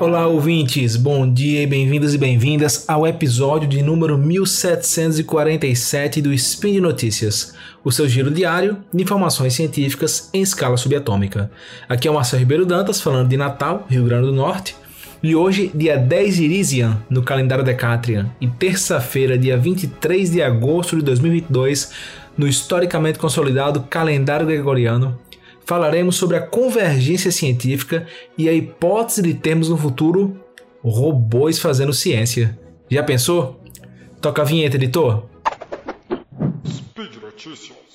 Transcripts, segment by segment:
Olá, ouvintes! Bom dia e bem-vindos e bem-vindas ao episódio de número 1747 do Spin de Notícias, o seu giro diário de informações científicas em escala subatômica. Aqui é o Marcelo Ribeiro Dantas, falando de Natal, Rio Grande do Norte, e hoje, dia 10 de Irisian, no calendário Decatrian, e terça-feira, dia 23 de agosto de 2022, no historicamente consolidado calendário gregoriano, falaremos sobre a convergência científica e a hipótese de termos no futuro robôs fazendo ciência. Já pensou? Toca a vinheta, editor. Speed Notícias.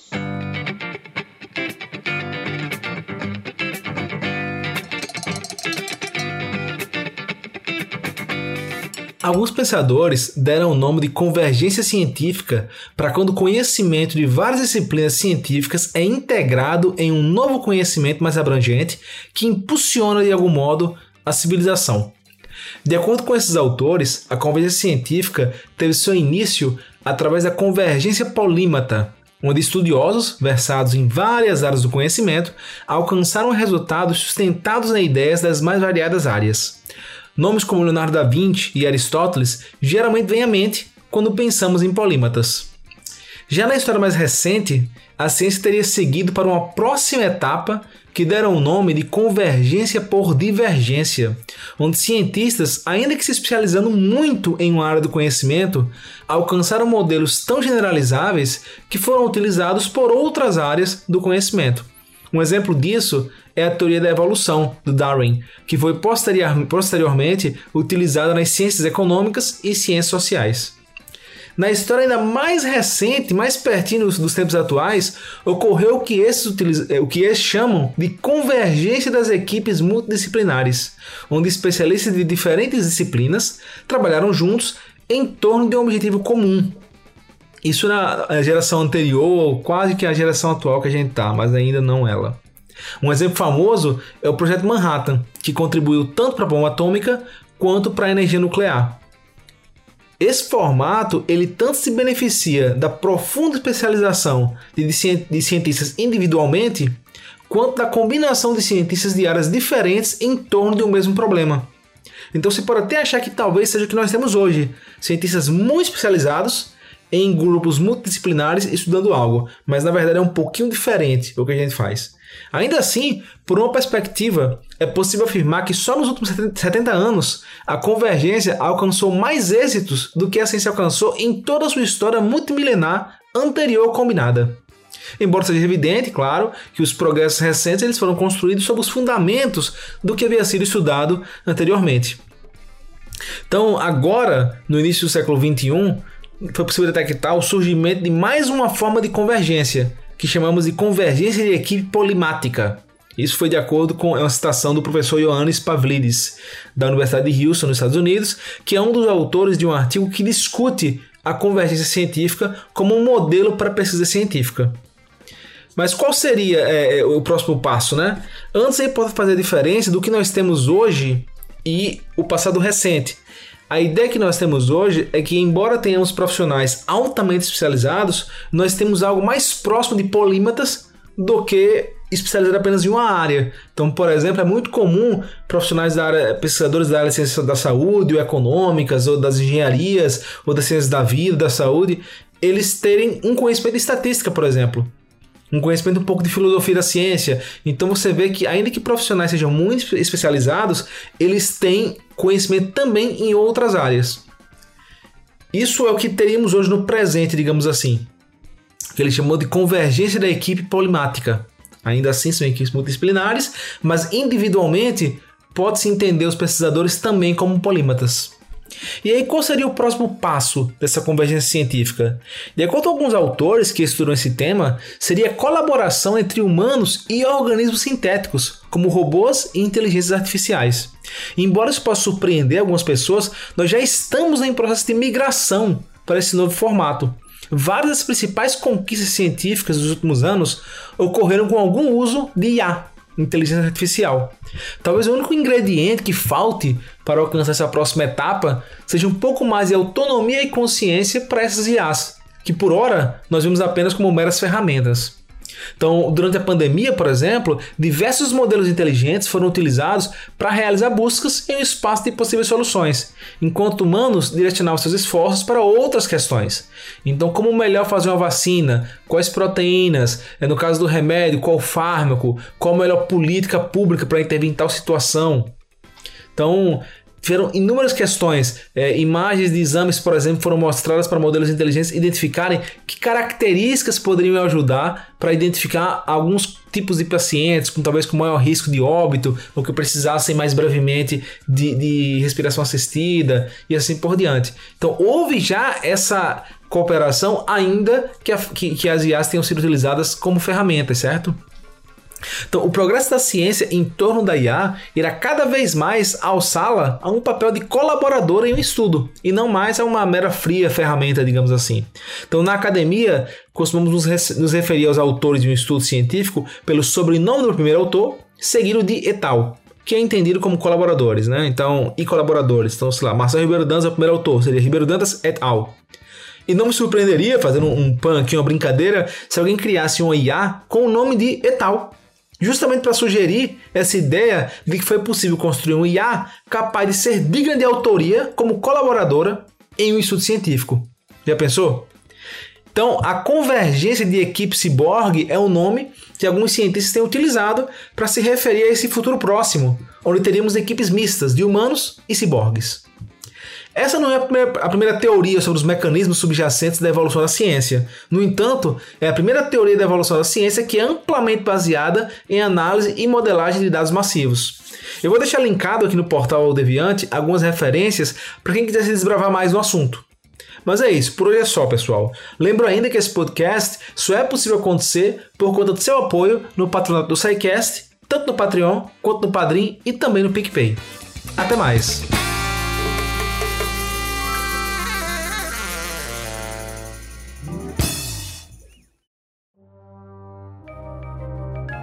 Alguns pensadores deram o nome de convergência científica para quando o conhecimento de várias disciplinas científicas é integrado em um novo conhecimento mais abrangente que impulsiona de algum modo a civilização. De acordo com esses autores, a convergência científica teve seu início através da convergência polímata, onde estudiosos, versados em várias áreas do conhecimento, alcançaram resultados sustentados em ideias das mais variadas áreas. Nomes como Leonardo da Vinci e Aristóteles geralmente vêm à mente quando pensamos em polímatas. Já na história mais recente, a ciência teria seguido para uma próxima etapa que deram o nome de convergência por divergência, onde cientistas, ainda que se especializando muito em uma área do conhecimento, alcançaram modelos tão generalizáveis que foram utilizados por outras áreas do conhecimento. Um exemplo disso é a teoria da evolução do Darwin, que foi posterior, posteriormente utilizada nas ciências econômicas e ciências sociais. Na história ainda mais recente, mais pertinho dos tempos atuais, ocorreu o que esses, eh, o que esses chamam de convergência das equipes multidisciplinares, onde especialistas de diferentes disciplinas trabalharam juntos em torno de um objetivo comum. Isso na geração anterior, quase que a geração atual que a gente está, mas ainda não ela. Um exemplo famoso é o projeto Manhattan, que contribuiu tanto para a bomba atômica quanto para a energia nuclear. Esse formato ele tanto se beneficia da profunda especialização de, de cientistas individualmente, quanto da combinação de cientistas de áreas diferentes em torno de um mesmo problema. Então você pode até achar que talvez seja o que nós temos hoje: cientistas muito especializados em grupos multidisciplinares estudando algo, mas na verdade é um pouquinho diferente o que a gente faz. Ainda assim, por uma perspectiva, é possível afirmar que só nos últimos 70 anos a convergência alcançou mais êxitos do que a ciência alcançou em toda a sua história multimilenar anterior combinada. Embora seja evidente, claro, que os progressos recentes eles foram construídos sobre os fundamentos do que havia sido estudado anteriormente. Então, agora, no início do século XXI, foi possível detectar o surgimento de mais uma forma de convergência, que chamamos de convergência de equipe polimática. Isso foi de acordo com uma citação do professor Ioannis Pavlidis, da Universidade de Houston, nos Estados Unidos, que é um dos autores de um artigo que discute a convergência científica como um modelo para pesquisa científica. Mas qual seria é, é o próximo passo, né? Antes aí pode fazer a diferença do que nós temos hoje e o passado recente. A ideia que nós temos hoje é que, embora tenhamos profissionais altamente especializados, nós temos algo mais próximo de polímatas do que especializado apenas em uma área. Então, por exemplo, é muito comum profissionais da área, pesquisadores da área de ciências da saúde, ou econômicas, ou das engenharias, ou das ciências da vida, da saúde, eles terem um conhecimento de estatística, por exemplo um conhecimento um pouco de filosofia da ciência. Então você vê que, ainda que profissionais sejam muito especializados, eles têm conhecimento também em outras áreas. Isso é o que teríamos hoje no presente, digamos assim. Que ele chamou de convergência da equipe polimática. Ainda assim são equipes multidisciplinares, mas individualmente pode-se entender os pesquisadores também como polímatas. E aí, qual seria o próximo passo dessa convergência científica? De acordo com alguns autores que estudam esse tema, seria a colaboração entre humanos e organismos sintéticos, como robôs e inteligências artificiais. embora isso possa surpreender algumas pessoas, nós já estamos em processo de migração para esse novo formato. Várias das principais conquistas científicas dos últimos anos ocorreram com algum uso de IA, inteligência artificial. Talvez o único ingrediente que falte para alcançar essa próxima etapa seja um pouco mais de autonomia e consciência para essas IAs, que por hora nós vemos apenas como meras ferramentas. Então, durante a pandemia, por exemplo, diversos modelos inteligentes foram utilizados para realizar buscas em um espaço de possíveis soluções, enquanto humanos direcionavam seus esforços para outras questões. Então, como melhor fazer uma vacina, quais proteínas, é, no caso do remédio, qual fármaco, qual a melhor política pública para intervir em tal situação. Então, tiveram inúmeras questões. É, imagens de exames, por exemplo, foram mostradas para modelos inteligentes identificarem que características poderiam ajudar para identificar alguns tipos de pacientes, com talvez com maior risco de óbito, ou que precisassem mais brevemente de, de respiração assistida e assim por diante. Então, houve já essa cooperação, ainda que, a, que, que as IAs tenham sido utilizadas como ferramentas, certo? Então, o progresso da ciência em torno da IA irá cada vez mais alçá-la a um papel de colaboradora em um estudo, e não mais a uma mera fria ferramenta, digamos assim. Então, na academia, costumamos nos, referir aos autores de um estudo científico pelo sobrenome do primeiro autor, seguido de etal, que é entendido como colaboradores, né? Então, e colaboradores. Então, sei lá, Marcelo Ribeiro Dantas é o primeiro autor, seria Ribeiro Dantas et al. E não me surpreenderia, fazendo um aqui, uma brincadeira, se alguém criasse um IA com o nome de etal justamente para sugerir essa ideia de que foi possível construir um IA capaz de ser digna de autoria como colaboradora em um estudo científico. Já pensou? Então, a convergência de equipe ciborgue é o nome que alguns cientistas têm utilizado para se referir a esse futuro próximo, onde teríamos equipes mistas de humanos e ciborgues. Essa não é a primeira, a primeira, teoria sobre os mecanismos subjacentes da evolução da ciência. No entanto, é a primeira teoria da evolução da ciência que é amplamente baseada em análise e modelagem de dados massivos. Eu vou deixar linkado aqui no portal Deviante algumas referências para quem quiser se desbravar mais no assunto. Mas é isso, por hoje é só, pessoal. Lembro ainda que esse podcast só é possível acontecer por conta do seu apoio no patronato do SciCast, tanto no Patreon quanto no Padrim e também no PicPay. Até mais!